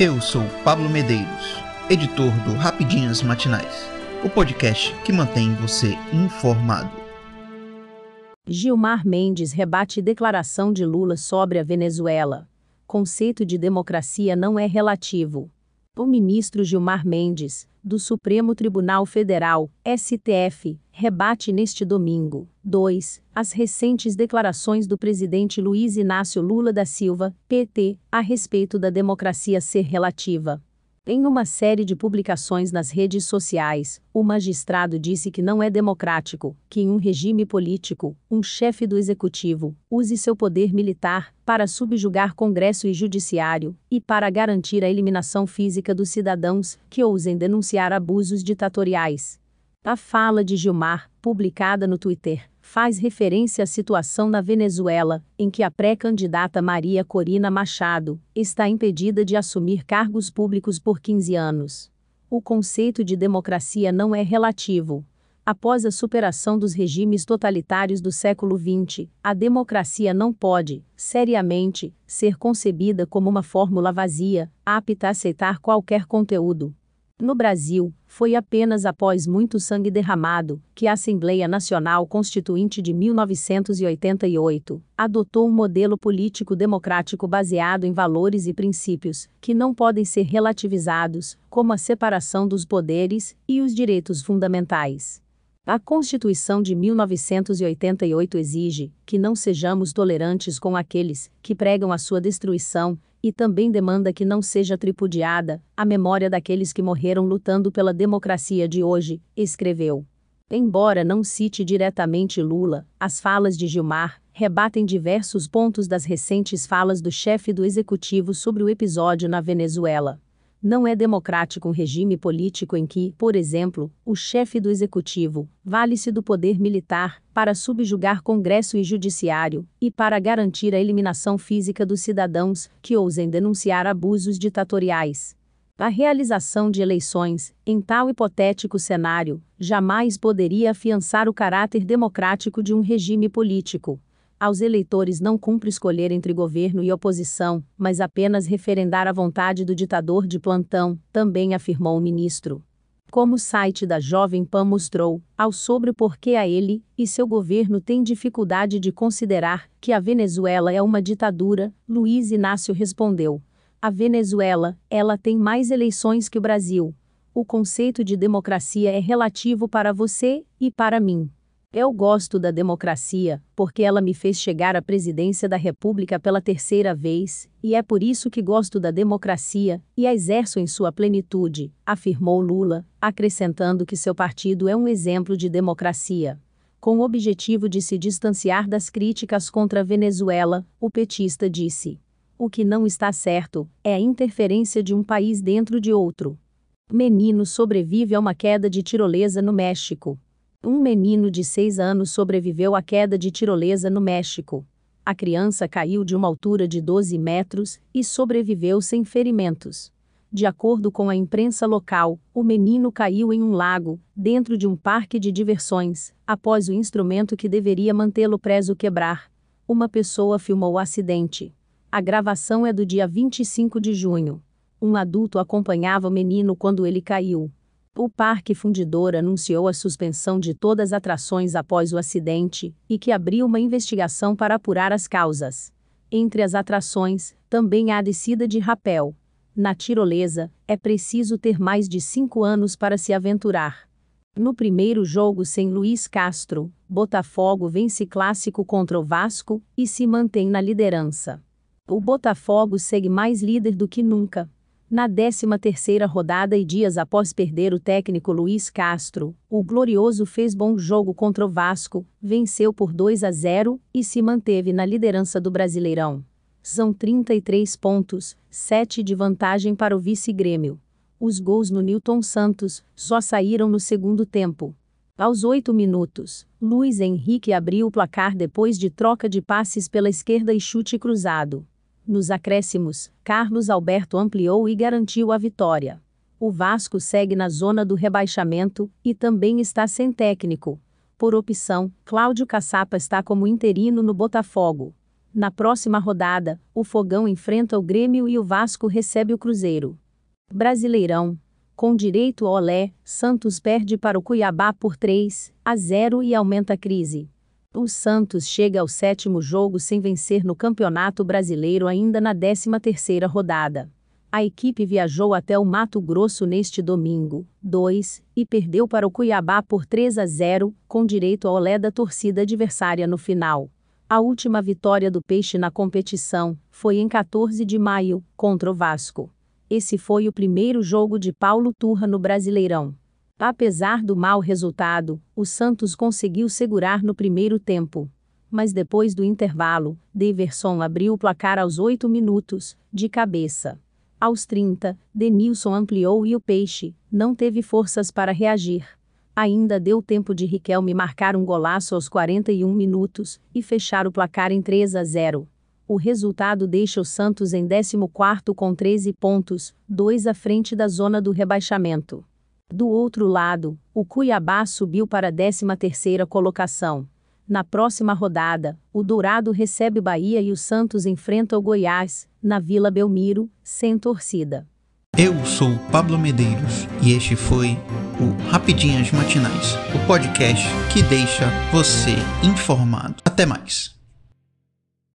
Eu sou Pablo Medeiros, editor do Rapidinhas Matinais, o podcast que mantém você informado. Gilmar Mendes rebate declaração de Lula sobre a Venezuela. Conceito de democracia não é relativo. O ministro Gilmar Mendes, do Supremo Tribunal Federal, STF, rebate neste domingo, 2, as recentes declarações do presidente Luiz Inácio Lula da Silva, PT, a respeito da democracia ser relativa. Em uma série de publicações nas redes sociais, o magistrado disse que não é democrático que, em um regime político, um chefe do executivo use seu poder militar para subjugar Congresso e Judiciário e para garantir a eliminação física dos cidadãos que ousem denunciar abusos ditatoriais. A fala de Gilmar, publicada no Twitter, faz referência à situação na Venezuela, em que a pré-candidata Maria Corina Machado está impedida de assumir cargos públicos por 15 anos. O conceito de democracia não é relativo. Após a superação dos regimes totalitários do século XX, a democracia não pode, seriamente, ser concebida como uma fórmula vazia, apta a aceitar qualquer conteúdo, no Brasil, foi apenas após muito sangue derramado que a Assembleia Nacional Constituinte de 1988 adotou um modelo político democrático baseado em valores e princípios que não podem ser relativizados, como a separação dos poderes e os direitos fundamentais. A Constituição de 1988 exige que não sejamos tolerantes com aqueles que pregam a sua destruição e também demanda que não seja tripudiada a memória daqueles que morreram lutando pela democracia de hoje, escreveu. Embora não cite diretamente Lula, as falas de Gilmar rebatem diversos pontos das recentes falas do chefe do executivo sobre o episódio na Venezuela. Não é democrático um regime político em que, por exemplo, o chefe do executivo vale-se do poder militar para subjugar Congresso e Judiciário e para garantir a eliminação física dos cidadãos que ousem denunciar abusos ditatoriais. A realização de eleições, em tal hipotético cenário, jamais poderia afiançar o caráter democrático de um regime político. Aos eleitores não cumpre escolher entre governo e oposição, mas apenas referendar a vontade do ditador de plantão, também afirmou o ministro. Como o site da Jovem Pan mostrou, ao sobre por que a ele e seu governo têm dificuldade de considerar que a Venezuela é uma ditadura, Luiz Inácio respondeu. A Venezuela, ela tem mais eleições que o Brasil. O conceito de democracia é relativo para você e para mim. Eu gosto da democracia, porque ela me fez chegar à presidência da República pela terceira vez, e é por isso que gosto da democracia e a exerço em sua plenitude, afirmou Lula, acrescentando que seu partido é um exemplo de democracia. Com o objetivo de se distanciar das críticas contra a Venezuela, o petista disse: O que não está certo é a interferência de um país dentro de outro. Menino sobrevive a uma queda de tirolesa no México. Um menino de 6 anos sobreviveu à queda de tirolesa no México. A criança caiu de uma altura de 12 metros e sobreviveu sem ferimentos. De acordo com a imprensa local, o menino caiu em um lago, dentro de um parque de diversões, após o instrumento que deveria mantê-lo preso quebrar. Uma pessoa filmou o acidente. A gravação é do dia 25 de junho. Um adulto acompanhava o menino quando ele caiu. O Parque Fundidor anunciou a suspensão de todas as atrações após o acidente e que abriu uma investigação para apurar as causas. Entre as atrações, também há a descida de rapel. Na tirolesa, é preciso ter mais de cinco anos para se aventurar. No primeiro jogo sem Luiz Castro, Botafogo vence clássico contra o Vasco e se mantém na liderança. O Botafogo segue mais líder do que nunca, na 13ª rodada e dias após perder o técnico Luiz Castro, o Glorioso fez bom jogo contra o Vasco, venceu por 2 a 0 e se manteve na liderança do Brasileirão. São 33 pontos, 7 de vantagem para o vice-grêmio. Os gols no Newton Santos só saíram no segundo tempo. Aos 8 minutos, Luiz Henrique abriu o placar depois de troca de passes pela esquerda e chute cruzado. Nos acréscimos, Carlos Alberto ampliou e garantiu a vitória. O Vasco segue na zona do rebaixamento e também está sem técnico. Por opção, Cláudio Caçapa está como interino no Botafogo. Na próxima rodada, o Fogão enfrenta o Grêmio e o Vasco recebe o Cruzeiro. Brasileirão. Com direito ao olé, Santos perde para o Cuiabá por 3 a 0 e aumenta a crise. O Santos chega ao sétimo jogo sem vencer no Campeonato Brasileiro ainda na 13ª rodada. A equipe viajou até o Mato Grosso neste domingo, 2, e perdeu para o Cuiabá por 3 a 0, com direito ao olé da torcida adversária no final. A última vitória do Peixe na competição foi em 14 de maio, contra o Vasco. Esse foi o primeiro jogo de Paulo Turra no Brasileirão. Apesar do mau resultado, o Santos conseguiu segurar no primeiro tempo. Mas depois do intervalo, Deverson abriu o placar aos 8 minutos, de cabeça. Aos 30, Denilson ampliou e o Peixe não teve forças para reagir. Ainda deu tempo de Riquelme marcar um golaço aos 41 minutos e fechar o placar em 3 a 0. O resultado deixa o Santos em 14º com 13 pontos, dois à frente da zona do rebaixamento. Do outro lado, o Cuiabá subiu para a 13ª colocação. Na próxima rodada, o Dourado recebe Bahia e o Santos enfrenta o Goiás, na Vila Belmiro, sem torcida. Eu sou Pablo Medeiros e este foi o Rapidinhas Matinais, o podcast que deixa você informado. Até mais.